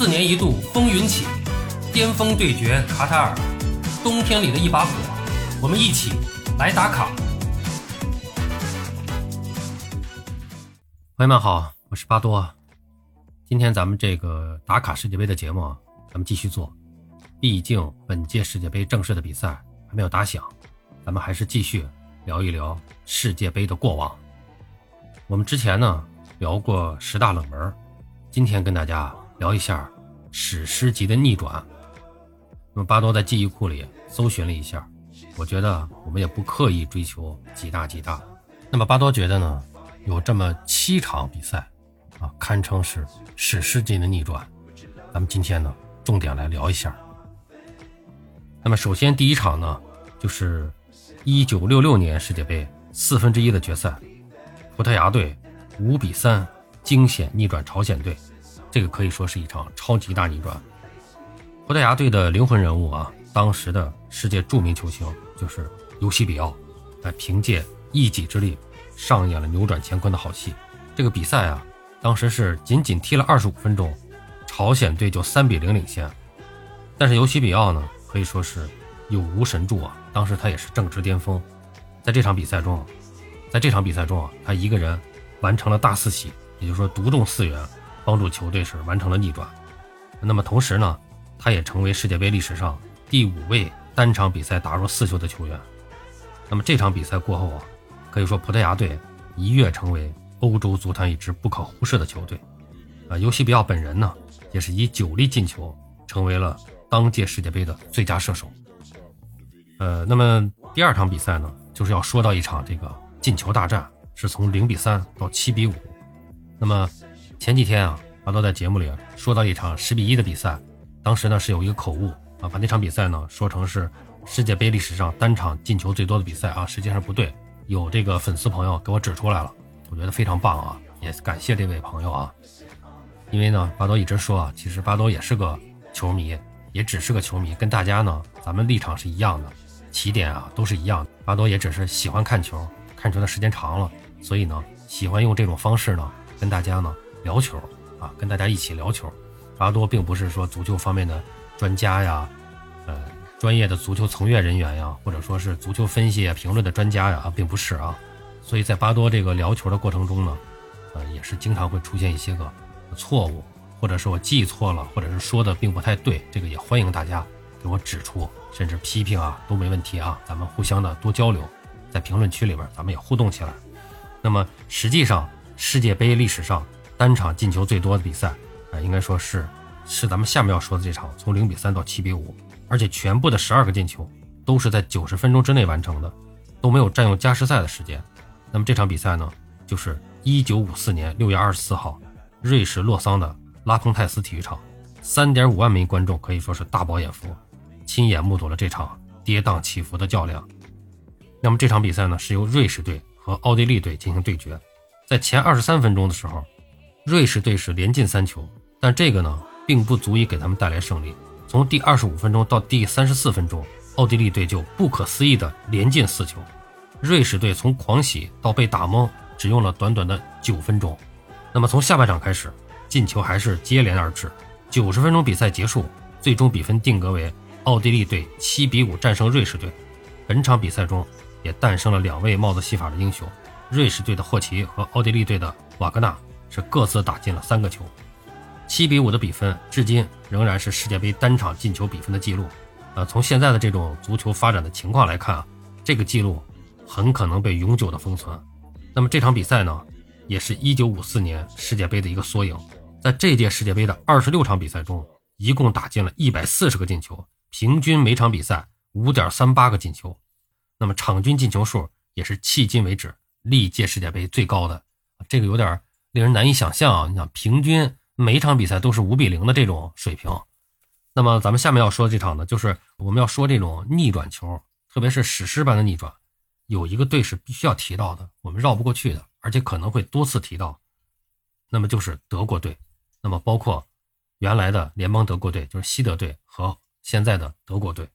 四年一度风云起，巅峰对决卡塔尔，冬天里的一把火，我们一起来打卡。朋友们好，我是巴多。今天咱们这个打卡世界杯的节目，咱们继续做。毕竟本届世界杯正式的比赛还没有打响，咱们还是继续聊一聊世界杯的过往。我们之前呢聊过十大冷门，今天跟大家聊一下史诗级的逆转。那么巴多在记忆库里搜寻了一下，我觉得我们也不刻意追求几大几大。那么巴多觉得呢，有这么七场比赛啊，堪称是史诗级的逆转。咱们今天呢重点来聊一下。那么首先第一场呢，就是一九六六年世界杯四分之一的决赛。葡萄牙队五比三惊险逆转朝鲜队，这个可以说是一场超级大逆转。葡萄牙队的灵魂人物啊，当时的世界著名球星就是尤西比奥，来凭借一己之力上演了扭转乾坤的好戏。这个比赛啊，当时是仅仅踢了二十五分钟，朝鲜队就三比零领先。但是尤西比奥呢，可以说是有无神助啊，当时他也是正值巅峰，在这场比赛中。在这场比赛中啊，他一个人完成了大四喜，也就是说独中四元，帮助球队是完成了逆转。那么同时呢，他也成为世界杯历史上第五位单场比赛打入四球的球员。那么这场比赛过后啊，可以说葡萄牙队一跃成为欧洲足坛一支不可忽视的球队。啊，尤西比奥本人呢，也是以九粒进球成为了当届世界杯的最佳射手。呃，那么第二场比赛呢，就是要说到一场这个。进球大战是从零比三到七比五。那么前几天啊，阿多在节目里说到一场十比一的比赛，当时呢是有一个口误啊，把那场比赛呢说成是世界杯历史上单场进球最多的比赛啊，实际上不对。有这个粉丝朋友给我指出来了，我觉得非常棒啊，也感谢这位朋友啊。因为呢，巴多一直说啊，其实巴多也是个球迷，也只是个球迷，跟大家呢咱们立场是一样的，起点啊都是一样的。巴多也只是喜欢看球。看球的时间长了，所以呢，喜欢用这种方式呢，跟大家呢聊球啊，跟大家一起聊球。阿多并不是说足球方面的专家呀，呃，专业的足球从业人员呀，或者说是足球分析啊、评论的专家呀，并不是啊。所以在巴多这个聊球的过程中呢，呃，也是经常会出现一些个错误，或者是我记错了，或者是说的并不太对，这个也欢迎大家给我指出，甚至批评啊，都没问题啊，咱们互相的多交流。在评论区里边，咱们也互动起来。那么，实际上世界杯历史上单场进球最多的比赛啊，应该说是是咱们下面要说的这场，从零比三到七比五，而且全部的十二个进球都是在九十分钟之内完成的，都没有占用加时赛的时间。那么这场比赛呢，就是一九五四年六月二十四号，瑞士洛桑的拉蓬泰斯体育场，三点五万名观众可以说是大饱眼福，亲眼目睹了这场跌宕起伏的较量。那么这场比赛呢，是由瑞士队和奥地利队进行对决。在前二十三分钟的时候，瑞士队是连进三球，但这个呢，并不足以给他们带来胜利。从第二十五分钟到第三十四分钟，奥地利队就不可思议的连进四球。瑞士队从狂喜到被打懵，只用了短短的九分钟。那么从下半场开始，进球还是接连而至。九十分钟比赛结束，最终比分定格为奥地利队七比五战胜瑞士队。本场比赛中。也诞生了两位帽子戏法的英雄，瑞士队的霍奇和奥地利队的瓦格纳是各自打进了三个球，七比五的比分至今仍然是世界杯单场进球比分的记录。呃，从现在的这种足球发展的情况来看啊，这个记录很可能被永久的封存。那么这场比赛呢，也是一九五四年世界杯的一个缩影。在这届世界杯的二十六场比赛中，一共打进了一百四十个进球，平均每场比赛五点三八个进球。那么场均进球数也是迄今为止历届世界杯最高的，这个有点令人难以想象啊！你想，平均每一场比赛都是五比零的这种水平。那么咱们下面要说这场呢，就是我们要说这种逆转球，特别是史诗般的逆转，有一个队是必须要提到的，我们绕不过去的，而且可能会多次提到。那么就是德国队，那么包括原来的联邦德国队，就是西德队和现在的德国队。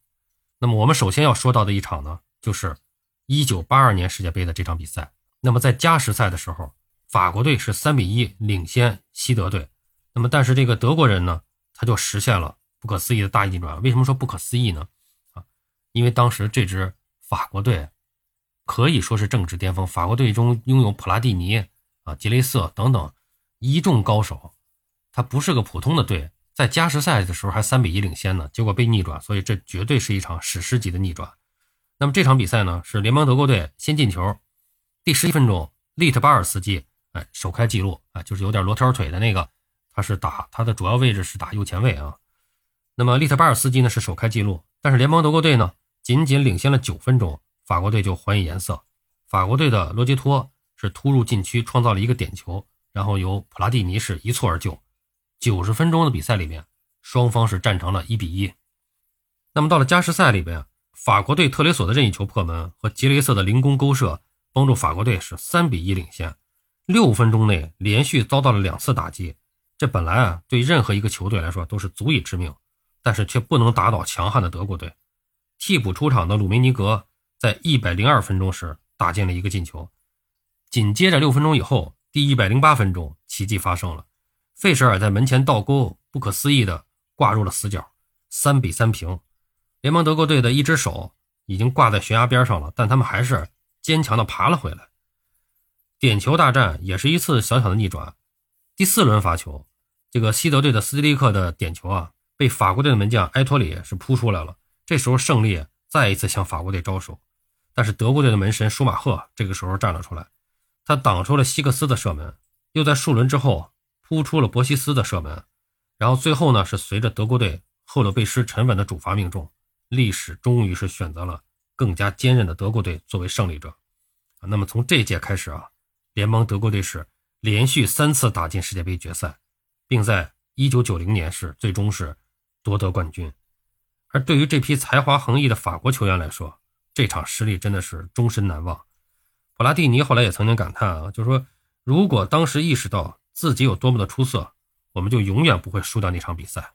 那么我们首先要说到的一场呢。就是一九八二年世界杯的这场比赛。那么在加时赛的时候，法国队是三比一领先西德队。那么但是这个德国人呢，他就实现了不可思议的大逆转。为什么说不可思议呢？啊，因为当时这支法国队可以说是政治巅峰，法国队中拥有普拉蒂尼啊、吉雷瑟等等一众高手，他不是个普通的队。在加时赛的时候还三比一领先呢，结果被逆转，所以这绝对是一场史诗级的逆转。那么这场比赛呢，是联邦德国队先进球，第十一分钟，利特巴尔斯基哎首开纪录啊，就是有点罗条腿的那个，他是打他的主要位置是打右前卫啊。那么利特巴尔斯基呢是首开纪录，但是联邦德国队呢仅仅领先了九分钟，法国队就还以颜色。法国队的罗杰托是突入禁区创造了一个点球，然后由普拉蒂尼是一蹴而就。九十分钟的比赛里面，双方是战成了一比一。那么到了加时赛里边，法国队特雷索的任意球破门和杰雷瑟的凌空勾射，帮助法国队是三比一领先。六分钟内连续遭到了两次打击，这本来啊对任何一个球队来说都是足以致命，但是却不能打倒强悍的德国队。替补出场的鲁梅尼格在一百零二分钟时打进了一个进球，紧接着六分钟以后，第一百零八分钟，奇迹发生了。费舍尔在门前倒钩，不可思议的挂入了死角，三比三平。联盟德国队的一只手已经挂在悬崖边上了，但他们还是坚强的爬了回来。点球大战也是一次小小的逆转。第四轮罚球，这个西德队的斯蒂利克的点球啊，被法国队的门将埃托里是扑出来了。这时候胜利再一次向法国队招手，但是德国队的门神舒马赫这个时候站了出来，他挡出了希克斯的射门，又在数轮之后。扑出了博西斯的射门，然后最后呢是随着德国队赫鲁贝施沉稳的主罚命中，历史终于是选择了更加坚韧的德国队作为胜利者。那么从这届开始啊，联邦德国队是连续三次打进世界杯决赛，并在1990年是最终是夺得冠军。而对于这批才华横溢的法国球员来说，这场失利真的是终身难忘。普拉蒂尼后来也曾经感叹啊，就是说如果当时意识到。自己有多么的出色，我们就永远不会输掉那场比赛。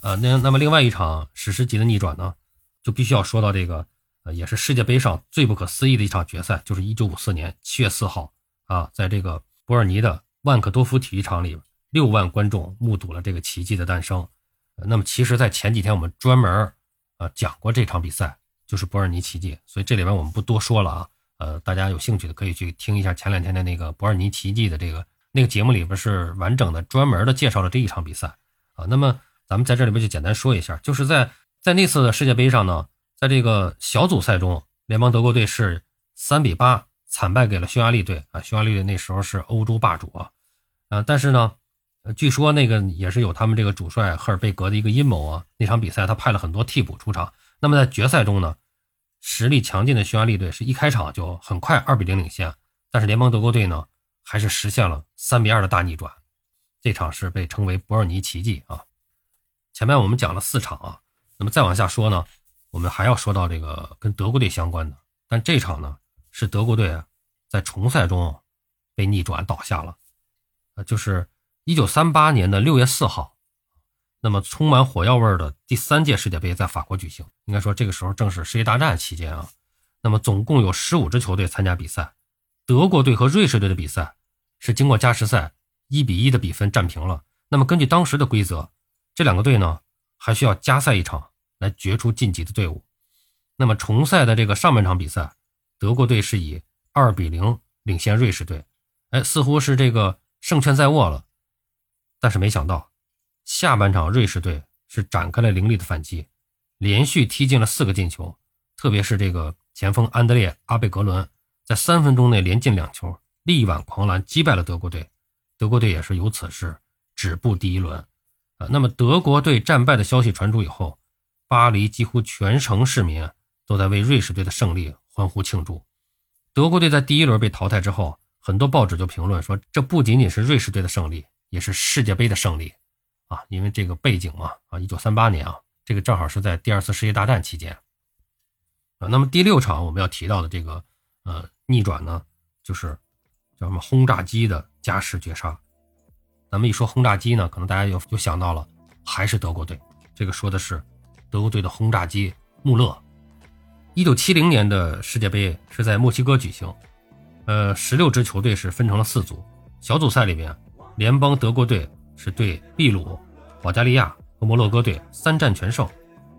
呃，那那么另外一场史诗级的逆转呢，就必须要说到这个，呃，也是世界杯上最不可思议的一场决赛，就是1954年7月4号啊，在这个伯尔尼的万克多夫体育场里，六万观众目睹了这个奇迹的诞生。那么其实，在前几天我们专门呃讲过这场比赛，就是伯尔尼奇迹，所以这里边我们不多说了啊。呃，大家有兴趣的可以去听一下前两天的那个伯尔尼奇迹的这个。那个节目里边是完整的、专门的介绍了这一场比赛啊。那么咱们在这里边就简单说一下，就是在在那次的世界杯上呢，在这个小组赛中，联邦德国队是三比八惨败给了匈牙利队啊。匈牙利队那时候是欧洲霸主啊，啊，但是呢，据说那个也是有他们这个主帅赫尔贝格的一个阴谋啊。那场比赛他派了很多替补出场。那么在决赛中呢，实力强劲的匈牙利队是一开场就很快二比零领先，但是联邦德国队呢？还是实现了三比二的大逆转，这场是被称为博尔尼奇迹啊。前面我们讲了四场啊，那么再往下说呢，我们还要说到这个跟德国队相关的，但这场呢是德国队啊在重赛中被逆转倒下了，呃，就是一九三八年的六月四号，那么充满火药味的第三届世界杯在法国举行，应该说这个时候正是世界大战期间啊，那么总共有十五支球队参加比赛，德国队和瑞士队的比赛。是经过加时赛一比一的比分战平了。那么根据当时的规则，这两个队呢还需要加赛一场来决出晋级的队伍。那么重赛的这个上半场比赛，德国队是以二比零领先瑞士队，哎，似乎是这个胜券在握了。但是没想到，下半场瑞士队是展开了凌厉的反击，连续踢进了四个进球，特别是这个前锋安德烈阿贝格伦在三分钟内连进两球。力挽狂澜，击败了德国队，德国队也是由此是止步第一轮。啊，那么德国队战败的消息传出以后，巴黎几乎全城市民都在为瑞士队的胜利欢呼庆祝。德国队在第一轮被淘汰之后，很多报纸就评论说，这不仅仅是瑞士队的胜利，也是世界杯的胜利。啊，因为这个背景嘛，啊，一九三八年啊，这个正好是在第二次世界大战期间。啊，那么第六场我们要提到的这个呃逆转呢，就是。叫什么轰炸机的加时绝杀？咱们一说轰炸机呢，可能大家又又想到了，还是德国队。这个说的是德国队的轰炸机穆勒。一九七零年的世界杯是在墨西哥举行，呃，十六支球队是分成了四组。小组赛里面，联邦德国队是对秘鲁，保加利亚和摩洛哥队三战全胜。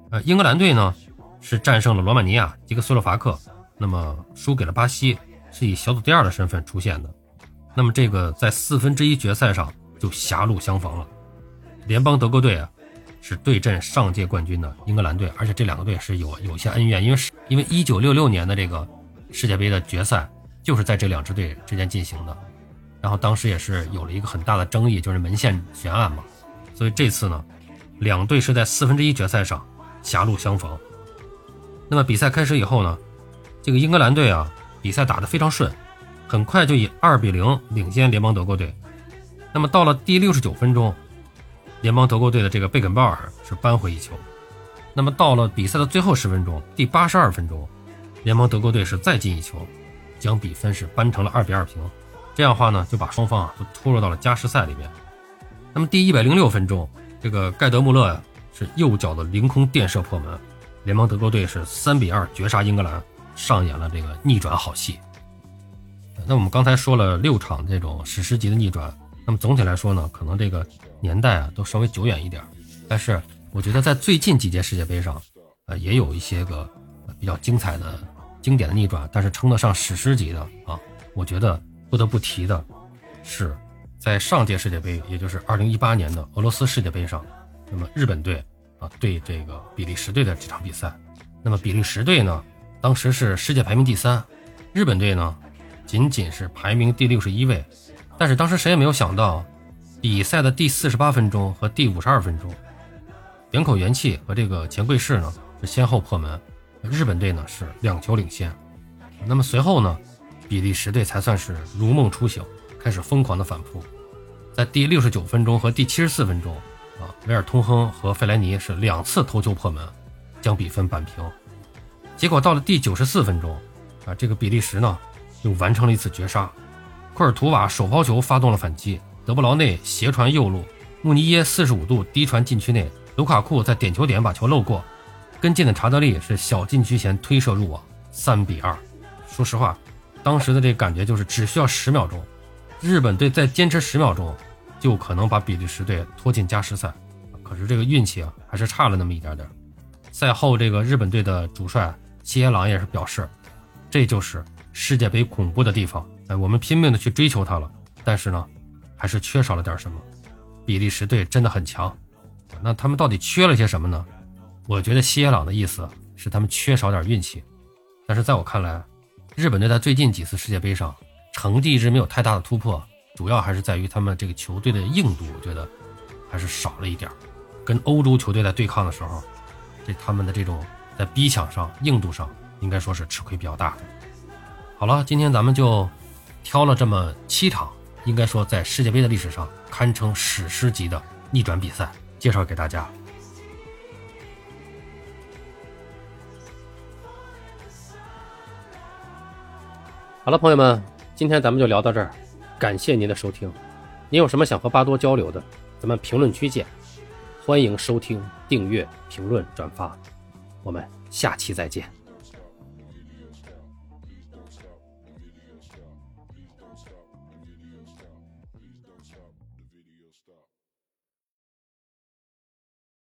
呃，英格兰队呢是战胜了罗马尼亚、捷克斯洛伐克，那么输给了巴西，是以小组第二的身份出现的。那么这个在四分之一决赛上就狭路相逢了，联邦德国队啊是对阵上届冠军的英格兰队，而且这两个队是有有些恩怨，因为是因为一九六六年的这个世界杯的决赛就是在这两支队之间进行的，然后当时也是有了一个很大的争议，就是门线悬案嘛，所以这次呢，两队是在四分之一决赛上狭路相逢。那么比赛开始以后呢，这个英格兰队啊比赛打得非常顺。很快就以二比零领先联邦德国队。那么到了第六十九分钟，联邦德国队的这个贝肯鲍尔是扳回一球。那么到了比赛的最后十分钟，第八十二分钟，联邦德国队是再进一球，将比分是扳成了二比二平。这样的话呢，就把双方啊都拖入到了加时赛里面。那么第一百零六分钟，这个盖德穆勒呀是右脚的凌空垫射破门，联邦德国队是三比二绝杀英格兰，上演了这个逆转好戏。那我们刚才说了六场这种史诗级的逆转，那么总体来说呢，可能这个年代啊都稍微久远一点，但是我觉得在最近几届世界杯上，呃，也有一些个比较精彩的、经典的逆转，但是称得上史诗级的啊，我觉得不得不提的是，在上届世界杯，也就是二零一八年的俄罗斯世界杯上，那么日本队啊对这个比利时队的这场比赛，那么比利时队呢，当时是世界排名第三，日本队呢。仅仅是排名第六十一位，但是当时谁也没有想到，比赛的第四十八分钟和第五十二分钟，远口元气和这个钱贵士呢是先后破门，日本队呢是两球领先。那么随后呢，比利时队才算是如梦初醒，开始疯狂的反扑，在第六十九分钟和第七十四分钟，啊，维尔通亨和费莱尼是两次头球破门，将比分扳平。结果到了第九十四分钟，啊，这个比利时呢。又完成了一次绝杀，库尔图瓦手抛球发动了反击，德布劳内斜传右路，穆尼耶四十五度低传禁区内，卢卡库在点球点把球漏过，跟进的查德利是小禁区前推射入网，三比二。说实话，当时的这感觉就是只需要十秒钟，日本队再坚持十秒钟，就可能把比利时队拖进加时赛。可是这个运气啊，还是差了那么一点点。赛后，这个日本队的主帅西野朗也是表示，这就是。世界杯恐怖的地方，哎，我们拼命的去追求它了，但是呢，还是缺少了点什么。比利时队真的很强，那他们到底缺了些什么呢？我觉得西耶朗的意思是他们缺少点运气，但是在我看来，日本队在最近几次世界杯上成绩一直没有太大的突破，主要还是在于他们这个球队的硬度，我觉得还是少了一点。跟欧洲球队在对抗的时候，这他们的这种在逼抢上硬度上，应该说是吃亏比较大的。好了，今天咱们就挑了这么七场，应该说在世界杯的历史上堪称史诗级的逆转比赛，介绍给大家。好了，朋友们，今天咱们就聊到这儿，感谢您的收听。您有什么想和巴多交流的，咱们评论区见。欢迎收听、订阅、评论、转发，我们下期再见。